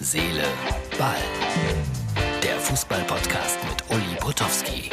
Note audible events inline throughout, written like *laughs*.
Seele, Ball. Der Fußball-Podcast mit Uli Potowski.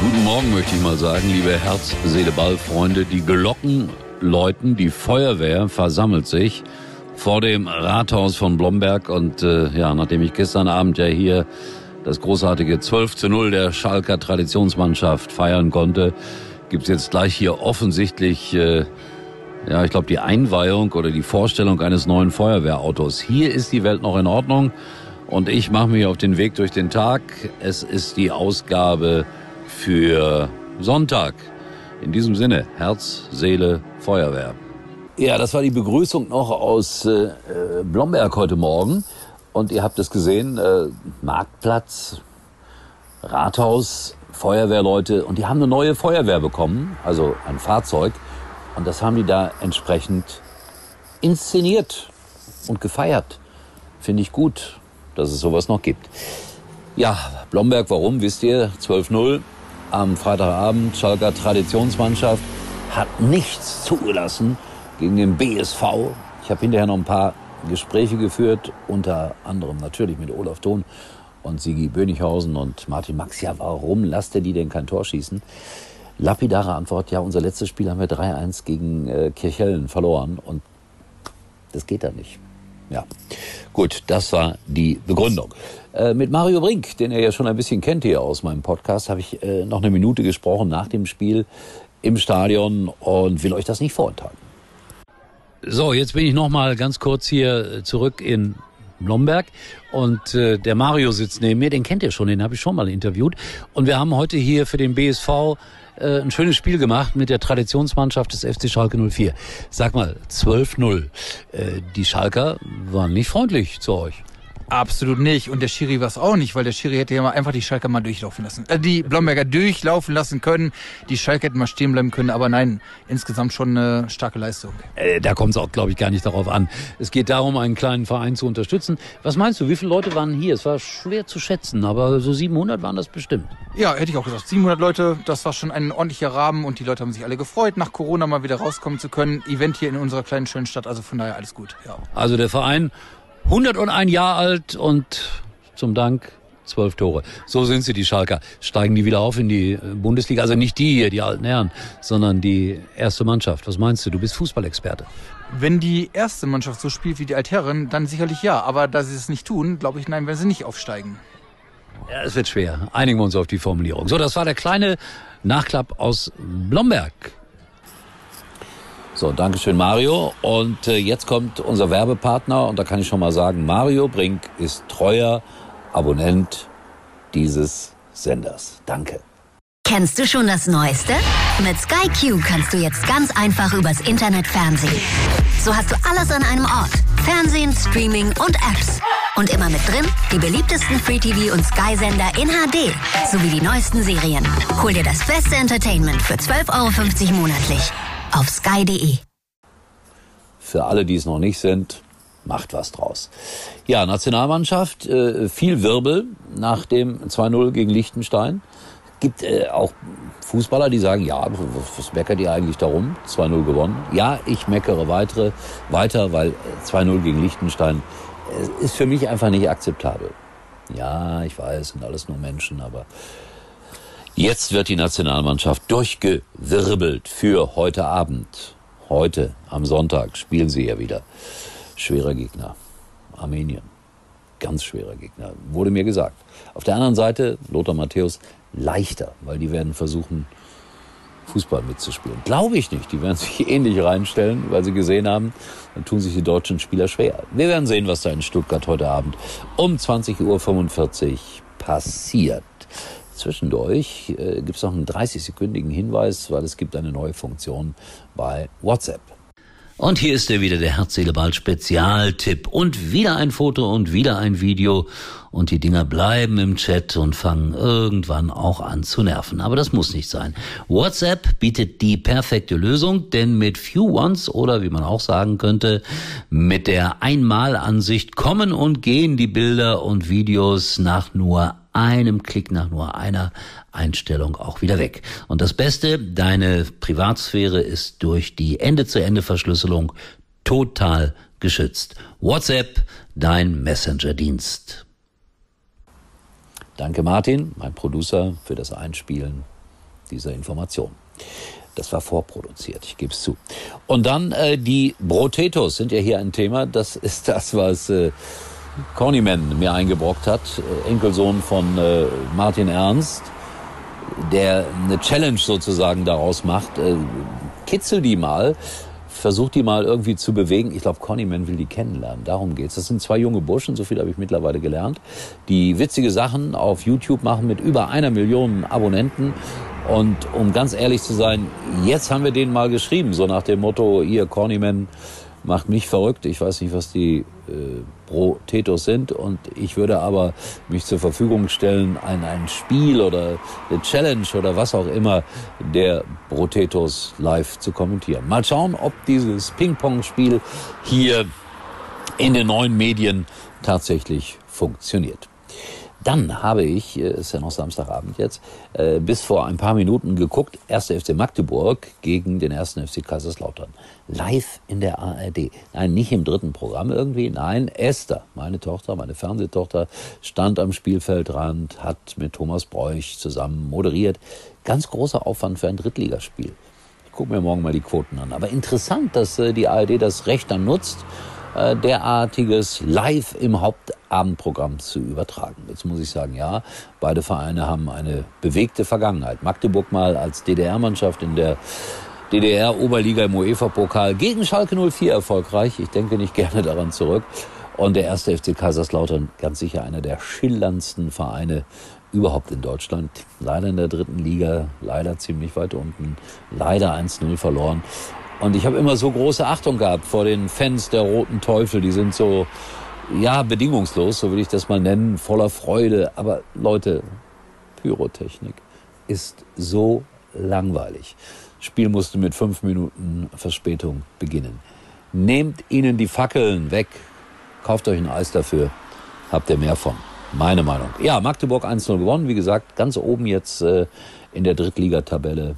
Guten Morgen möchte ich mal sagen, liebe Herz, Seele, Ball, Freunde. Die Glocken läuten, die Feuerwehr versammelt sich vor dem Rathaus von Blomberg und äh, ja, nachdem ich gestern Abend ja hier das großartige 12 zu 0 der Schalker Traditionsmannschaft feiern konnte, gibt's jetzt gleich hier offensichtlich, äh, ja, ich glaube, die Einweihung oder die Vorstellung eines neuen Feuerwehrautos. Hier ist die Welt noch in Ordnung und ich mache mich auf den Weg durch den Tag. Es ist die Ausgabe für Sonntag. In diesem Sinne, Herz, Seele, Feuerwehr. Ja, das war die Begrüßung noch aus äh, Blomberg heute Morgen. Und ihr habt es gesehen, äh, Marktplatz, Rathaus, Feuerwehrleute und die haben eine neue Feuerwehr bekommen, also ein Fahrzeug. Und das haben die da entsprechend inszeniert und gefeiert. Finde ich gut, dass es sowas noch gibt. Ja, Blomberg, warum, wisst ihr? 12-0 am Freitagabend. Schalker Traditionsmannschaft hat nichts zugelassen gegen den BSV. Ich habe hinterher noch ein paar Gespräche geführt, unter anderem natürlich mit Olaf Thon und Sigi Bönighausen und Martin Max. Ja, warum lasst ihr die denn kein Tor schießen? Lapidare Antwort, ja, unser letztes Spiel haben wir 3-1 gegen äh, Kirchhellen verloren und das geht da nicht. Ja, gut, das war die Begründung. Äh, mit Mario Brink, den ihr ja schon ein bisschen kennt hier aus meinem Podcast, habe ich äh, noch eine Minute gesprochen nach dem Spiel im Stadion und will euch das nicht vorenthalten. So, jetzt bin ich noch mal ganz kurz hier zurück in Blomberg und äh, der Mario sitzt neben mir, den kennt ihr schon, den habe ich schon mal interviewt und wir haben heute hier für den BSV äh, ein schönes Spiel gemacht mit der Traditionsmannschaft des FC Schalke 04. Sag mal, 12-0. Äh, die Schalker waren nicht freundlich zu euch. Absolut nicht. Und der Schiri war es auch nicht, weil der Schiri hätte ja mal einfach die Schalker mal durchlaufen lassen. Äh, die Blomberger durchlaufen lassen können. Die Schalke hätten mal stehen bleiben können. Aber nein, insgesamt schon eine starke Leistung. Äh, da kommt es auch, glaube ich, gar nicht darauf an. Es geht darum, einen kleinen Verein zu unterstützen. Was meinst du, wie viele Leute waren hier? Es war schwer zu schätzen, aber so 700 waren das bestimmt. Ja, hätte ich auch gesagt. 700 Leute, das war schon ein ordentlicher Rahmen. Und die Leute haben sich alle gefreut, nach Corona mal wieder rauskommen zu können. Event hier in unserer kleinen, schönen Stadt. Also von daher alles gut. Ja. Also der Verein 101 Jahre alt und zum Dank zwölf Tore. So sind sie, die Schalker. Steigen die wieder auf in die Bundesliga? Also nicht die hier, die alten Herren, sondern die erste Mannschaft. Was meinst du? Du bist Fußballexperte. Wenn die erste Mannschaft so spielt wie die Altherren, dann sicherlich ja. Aber da sie es nicht tun, glaube ich, nein, werden sie nicht aufsteigen. Ja, es wird schwer. Einigen wir uns auf die Formulierung. So, das war der kleine Nachklapp aus Blomberg. So, Dankeschön Mario. Und äh, jetzt kommt unser Werbepartner und da kann ich schon mal sagen, Mario Brink ist treuer Abonnent dieses Senders. Danke. Kennst du schon das Neueste? Mit Sky Q kannst du jetzt ganz einfach übers Internet Fernsehen. So hast du alles an einem Ort. Fernsehen, Streaming und Apps. Und immer mit drin die beliebtesten Free-TV- und Sky-Sender in HD. Sowie die neuesten Serien. Hol dir das beste Entertainment für 12,50 Euro monatlich auf sky.de. Für alle, die es noch nicht sind, macht was draus. Ja, Nationalmannschaft, äh, viel Wirbel nach dem 2-0 gegen Liechtenstein. Gibt äh, auch Fußballer, die sagen, ja, was meckert ihr eigentlich darum? 2-0 gewonnen. Ja, ich meckere weitere, weiter, weil 2-0 gegen Liechtenstein äh, ist für mich einfach nicht akzeptabel. Ja, ich weiß, sind alles nur Menschen, aber Jetzt wird die Nationalmannschaft durchgewirbelt für heute Abend. Heute, am Sonntag, spielen sie ja wieder. Schwerer Gegner. Armenien. Ganz schwerer Gegner. Wurde mir gesagt. Auf der anderen Seite, Lothar Matthäus, leichter, weil die werden versuchen, Fußball mitzuspielen. Glaube ich nicht. Die werden sich *laughs* ähnlich reinstellen, weil sie gesehen haben, dann tun sich die deutschen Spieler schwer. Wir werden sehen, was da in Stuttgart heute Abend um 20.45 Uhr passiert. Zwischendurch äh, gibt es noch einen 30-sekündigen Hinweis, weil es gibt eine neue Funktion bei WhatsApp. Und hier ist er wieder, der Herz-Seele-Ball Spezialtipp. Und wieder ein Foto und wieder ein Video. Und die Dinger bleiben im Chat und fangen irgendwann auch an zu nerven. Aber das muss nicht sein. WhatsApp bietet die perfekte Lösung, denn mit Few Ones oder wie man auch sagen könnte, mit der Einmalansicht kommen und gehen die Bilder und Videos nach nur einem Klick nach nur einer Einstellung auch wieder weg. Und das Beste, deine Privatsphäre ist durch die Ende-zu-Ende-Verschlüsselung total geschützt. WhatsApp, dein Messenger-Dienst. Danke Martin, mein Producer, für das Einspielen dieser Information. Das war vorproduziert, ich gebe es zu. Und dann äh, die Brotetos sind ja hier ein Thema. Das ist das, was äh, Cornyman mir eingebrockt hat, äh, Enkelsohn von äh, Martin Ernst, der eine Challenge sozusagen daraus macht. Äh, kitzel die mal versucht die mal irgendwie zu bewegen. Ich glaube, Connyman will die kennenlernen. Darum geht's. Das sind zwei junge Burschen, so viel habe ich mittlerweile gelernt, die witzige Sachen auf YouTube machen mit über einer Million Abonnenten. Und um ganz ehrlich zu sein, jetzt haben wir denen mal geschrieben, so nach dem Motto, ihr Cornyman macht mich verrückt. Ich weiß nicht, was die äh, pro Tetos sind und ich würde aber mich zur Verfügung stellen, ein, ein Spiel oder eine Challenge oder was auch immer der Brotetos live zu kommentieren. Mal schauen, ob dieses Ping-Pong-Spiel hier in den neuen Medien tatsächlich funktioniert. Dann habe ich, äh, ist ja noch Samstagabend jetzt, äh, bis vor ein paar Minuten geguckt, 1. FC Magdeburg gegen den 1. FC Kaiserslautern. Live in der ARD. Nein, nicht im dritten Programm irgendwie. Nein, Esther, meine Tochter, meine Fernsehtochter, stand am Spielfeldrand, hat mit Thomas Bräuch zusammen moderiert. Ganz großer Aufwand für ein Drittligaspiel. Ich gucke mir morgen mal die Quoten an. Aber interessant, dass äh, die ARD das Recht dann nutzt, äh, derartiges live im Hauptabendprogramm zu übertragen. Jetzt muss ich sagen, ja, beide Vereine haben eine bewegte Vergangenheit. Magdeburg mal als DDR-Mannschaft in der DDR-Oberliga im UEFA-Pokal gegen Schalke 04 erfolgreich. Ich denke nicht gerne daran zurück. Und der erste FC Kaiserslautern, ganz sicher einer der schillerndsten Vereine überhaupt in Deutschland. Leider in der dritten Liga, leider ziemlich weit unten, leider 1-0 verloren. Und ich habe immer so große Achtung gehabt vor den Fans der Roten Teufel. Die sind so, ja, bedingungslos, so will ich das mal nennen, voller Freude. Aber Leute, Pyrotechnik ist so langweilig. Spiel musste mit fünf Minuten Verspätung beginnen. Nehmt ihnen die Fackeln weg. Kauft euch ein Eis dafür. Habt ihr mehr von. Meine Meinung. Ja, Magdeburg 1-0 gewonnen. Wie gesagt, ganz oben jetzt äh, in der Drittligatabelle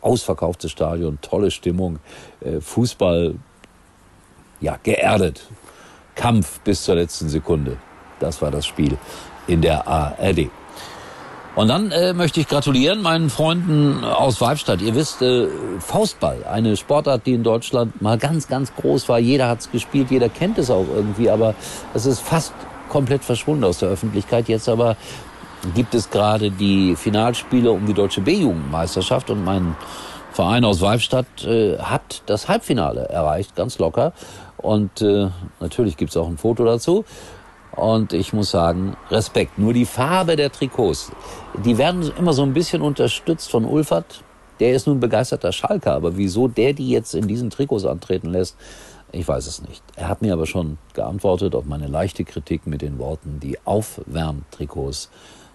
ausverkauftes Stadion, tolle Stimmung, äh, Fußball, ja, geerdet. Kampf bis zur letzten Sekunde. Das war das Spiel in der ARD. Und dann äh, möchte ich gratulieren meinen Freunden aus Weibstadt. Ihr wisst, äh, Faustball, eine Sportart, die in Deutschland mal ganz, ganz groß war. Jeder hat es gespielt, jeder kennt es auch irgendwie, aber es ist fast komplett verschwunden aus der Öffentlichkeit. Jetzt aber gibt es gerade die Finalspiele um die deutsche B-Jugendmeisterschaft und mein Verein aus Weibstadt äh, hat das Halbfinale erreicht, ganz locker. Und äh, natürlich gibt's auch ein Foto dazu. Und ich muss sagen, Respekt. Nur die Farbe der Trikots, die werden immer so ein bisschen unterstützt von Ulfert. Der ist nun begeisterter Schalker, aber wieso der die jetzt in diesen Trikots antreten lässt, ich weiß es nicht. Er hat mir aber schon geantwortet auf meine leichte Kritik mit den Worten, die Aufwärmtrikots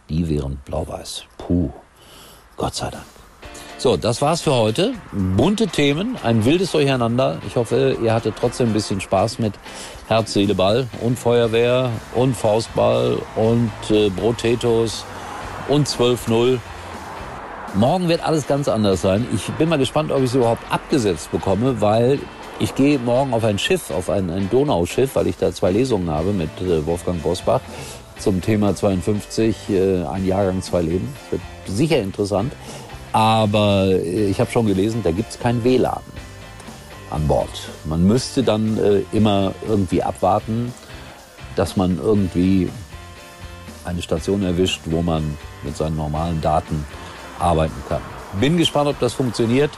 die wären blau-weiß. Puh, Gott sei Dank. So, das war's für heute. Bunte Themen, ein wildes Durcheinander. Ich hoffe, ihr hattet trotzdem ein bisschen Spaß mit Herz, Seele, Ball und Feuerwehr und Faustball und äh, Brotetos und 12-0. Morgen wird alles ganz anders sein. Ich bin mal gespannt, ob ich es überhaupt abgesetzt bekomme, weil ich gehe morgen auf ein Schiff, auf ein, ein Donauschiff, weil ich da zwei Lesungen habe mit äh, Wolfgang Bosbach zum Thema 52, äh, ein Jahrgang, zwei Leben. Wird sicher interessant. Aber äh, ich habe schon gelesen, da gibt es kein WLAN an Bord. Man müsste dann äh, immer irgendwie abwarten, dass man irgendwie eine Station erwischt, wo man mit seinen normalen Daten arbeiten kann. Bin gespannt, ob das funktioniert.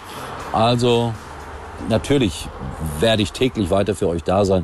Also natürlich werde ich täglich weiter für euch da sein